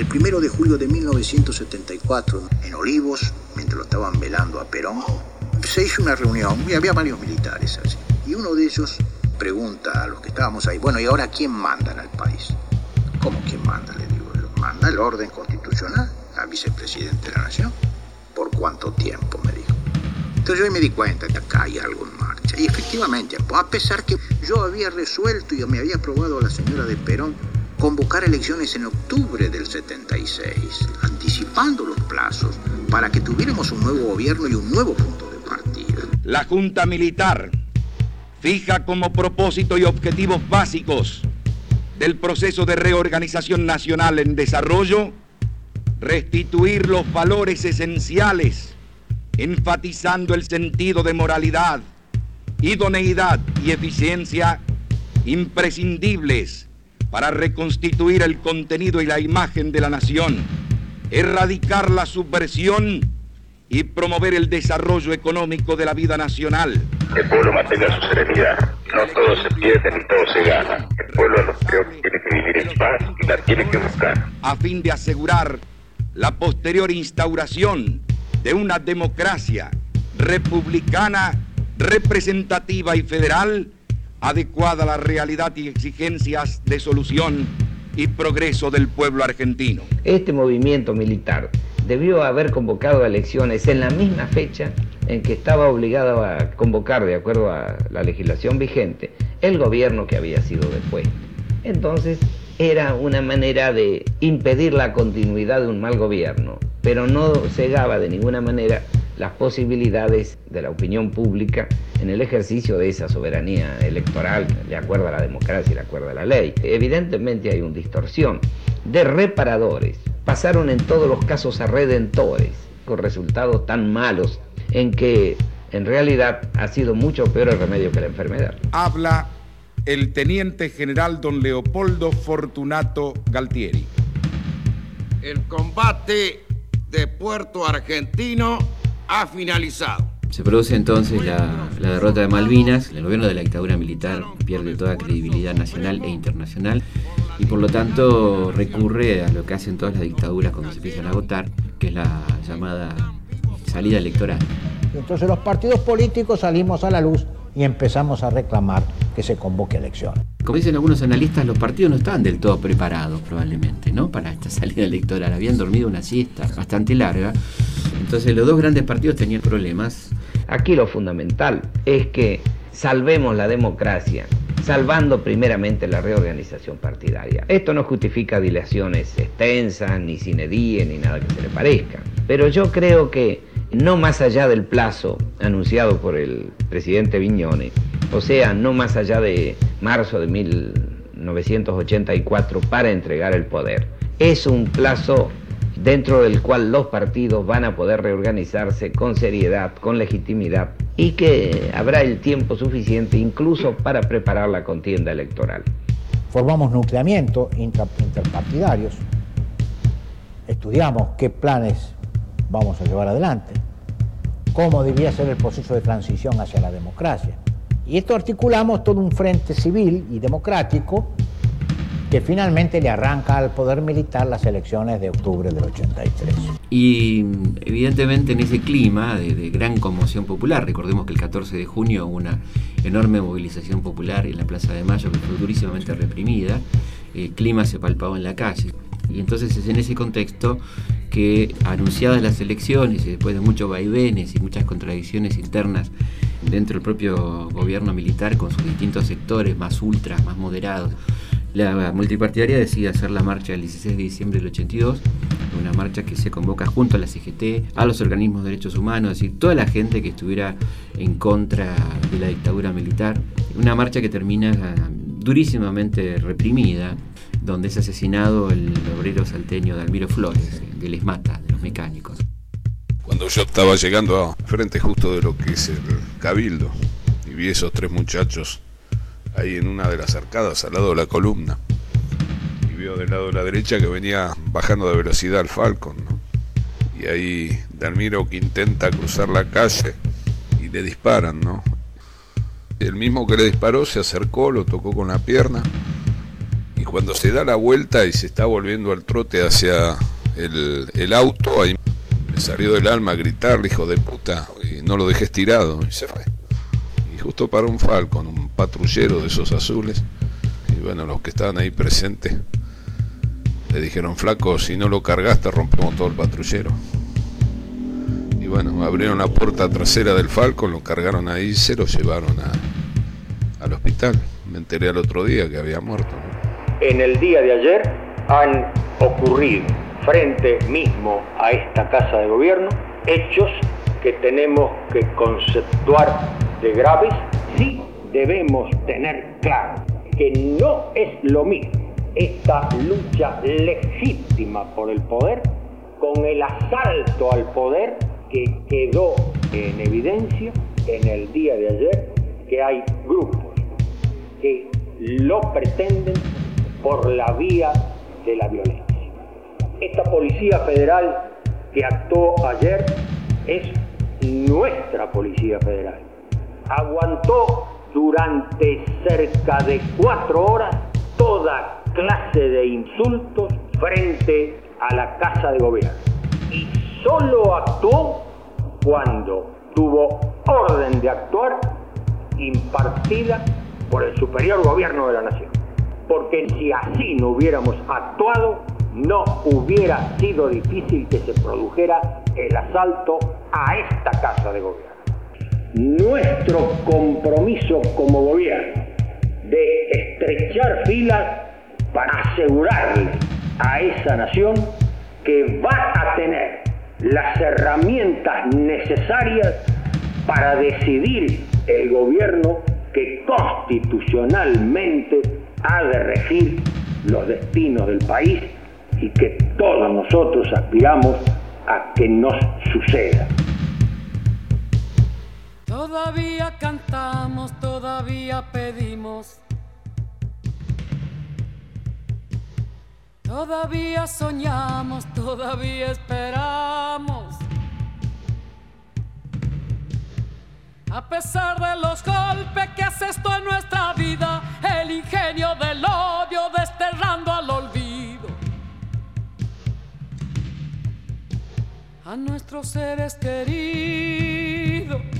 El primero de julio de 1974, en Olivos, mientras lo estaban velando a Perón, se hizo una reunión y había varios militares así. Y uno de ellos pregunta a los que estábamos ahí, bueno, ¿y ahora quién manda en el país? ¿Cómo quién manda? Le digo, manda el orden constitucional, la vicepresidente de la nación. ¿Por cuánto tiempo? Me dijo. Entonces yo me di cuenta que acá hay algo en marcha. Y efectivamente, a pesar que yo había resuelto y me había aprobado a la señora de Perón convocar elecciones en octubre del 76, anticipando los plazos para que tuviéramos un nuevo gobierno y un nuevo punto de partida. La Junta Militar fija como propósito y objetivos básicos del proceso de reorganización nacional en desarrollo restituir los valores esenciales, enfatizando el sentido de moralidad, idoneidad y eficiencia imprescindibles para reconstituir el contenido y la imagen de la nación, erradicar la subversión y promover el desarrollo económico de la vida nacional. El pueblo mantenga su serenidad. No todo se pierde ni todo se gana. El pueblo lo creo que tiene que vivir en paz y la tiene que buscar. A fin de asegurar la posterior instauración de una democracia republicana, representativa y federal adecuada a la realidad y exigencias de solución y progreso del pueblo argentino. Este movimiento militar debió haber convocado elecciones en la misma fecha en que estaba obligado a convocar, de acuerdo a la legislación vigente, el gobierno que había sido depuesto. Entonces, era una manera de impedir la continuidad de un mal gobierno, pero no cegaba de ninguna manera las posibilidades de la opinión pública en el ejercicio de esa soberanía electoral de acuerdo a la democracia y de acuerdo a la ley. Evidentemente hay una distorsión de reparadores. Pasaron en todos los casos a redentores, con resultados tan malos en que en realidad ha sido mucho peor el remedio que la enfermedad. Habla el teniente general don Leopoldo Fortunato Galtieri. El combate de Puerto Argentino ha finalizado. Se produce entonces la, derrota de Malvinas, el gobierno de la dictadura militar pierde toda credibilidad nacional e internacional y por lo tanto recurre a lo que hacen todas las dictaduras cuando se empiezan a votar, que es la llamada salida electoral. Entonces los partidos políticos salimos a la luz y empezamos a reclamar que se convoque elecciones. Como dicen algunos analistas, los partidos no estaban del todo preparados probablemente ¿no? para esta salida electoral. Habían dormido una siesta bastante larga. Entonces los dos grandes partidos tenían problemas. Aquí lo fundamental es que salvemos la democracia, salvando primeramente la reorganización partidaria. Esto no justifica dilaciones extensas, ni sin die, ni nada que se le parezca. Pero yo creo que no más allá del plazo anunciado por el presidente Viñone, o sea, no más allá de marzo de 1984 para entregar el poder. Es un plazo dentro del cual los partidos van a poder reorganizarse con seriedad, con legitimidad y que habrá el tiempo suficiente incluso para preparar la contienda electoral. Formamos nucleamiento interpartidarios, estudiamos qué planes vamos a llevar adelante, cómo debía ser el proceso de transición hacia la democracia. Y esto articulamos todo un frente civil y democrático que finalmente le arranca al poder militar las elecciones de octubre del 83. Y evidentemente en ese clima de, gran conmoción popular, recordemos que el 14 de junio hubo una enorme movilización popular en la Plaza de Mayo que fue durísimamente reprimida, el clima se palpaba en la calle. Y entonces es en ese contexto que anunciadas las elecciones y después de muchos vaivenes y muchas contradicciones internas dentro del propio gobierno militar con sus distintos sectores más ultras, más moderados, la multipartidaria decide hacer la marcha el 16 de diciembre del 82, una marcha que se convoca junto a la CGT, a los organismos de derechos humanos, es decir, toda la gente que estuviera en contra de la dictadura militar. Una marcha que termina durísimamente reprimida, donde es asesinado el obrero salteño Dalmiro Flores, de Les Mata, de los mecánicos. Cuando yo estaba llegando a frente justo de lo que es el cabildo, y vi esos tres muchachos ahí en una de las arcadas al lado de la columna, y veo del lado de la derecha que venía bajando de velocidad el Falcon, y ahí Dalmiro que intenta cruzar la calle y le disparan, ¿no? El mismo que le disparó se acercó, lo tocó con la pierna Y cuando se da la vuelta y se está volviendo al trote hacia el, auto, ahí me salió del alma gritarle, hijo de puta, y no lo dejes tirado. Y se fue. Y justo para un Falcon, un patrullero de esos azules. Y bueno, los que estaban ahí presentes le dijeron, flaco, si no lo cargaste rompemos todo el patrullero. Y bueno, abrieron la puerta trasera del Falcon, lo cargaron ahí y se lo llevaron a, al hospital. Me enteré al otro día que había muerto. En el día de ayer han ocurrido frente mismo a esta casa de gobierno hechos que tenemos que conceptuar de graves. Debemos tener claro que no es lo mismo esta lucha legítima por el poder con el asalto al poder que quedó en evidencia en el día de ayer que hay grupos que lo pretenden por la vía de la violencia. Esta Policía Federal que actuó ayer es nuestra Policía Federal. Aguantó durante cerca de cuatro horas toda clase de insultos frente a la Casa de Gobierno. Y solo actuó cuando tuvo orden de actuar impartida por el superior gobierno de la nación. Porque si así no hubiéramos actuado, no hubiera sido difícil que se produjera el asalto a esta Casa de Gobierno. Nuestro compromiso como gobierno de estrechar filas para asegurarle a esa nación que va a tener las herramientas necesarias para decidir el gobierno que constitucionalmente ha de regir los destinos del país y que todos nosotros aspiramos a que nos suceda. Todavía cantamos, todavía pedimos Todavía soñamos, todavía esperamos. A pesar de los golpes que hace esto en nuestra vida, el ingenio del odio desterrando al olvido. A nuestros seres queridos.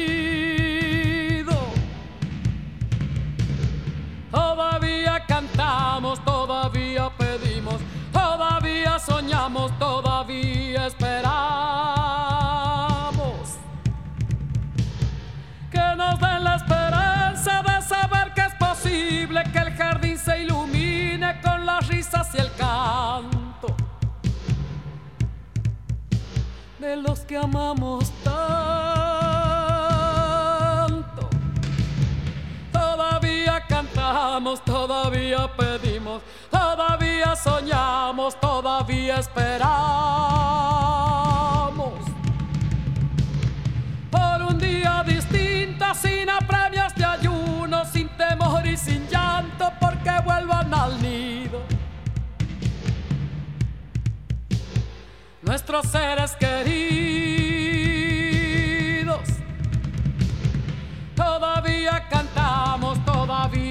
Todavía esperamos. Que nos den la esperanza de saber que es posible que el jardín se ilumine con las risas y el canto de los que amamos todavía pedimos todavía soñamos, todavía esperamos. Por un día distinto, sin apremios de ayuno, sin temor y sin llanto, porque vuelvan al nido. Nuestros seres queridos,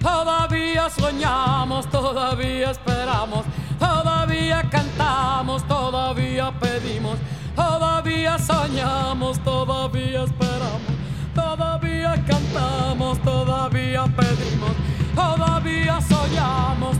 Todavía soñamos, todavía esperamos, todavía cantamos, todavía pedimos, todavía soñamos, todavía esperamos, todavía cantamos, todavía pedimos, todavía soñamos,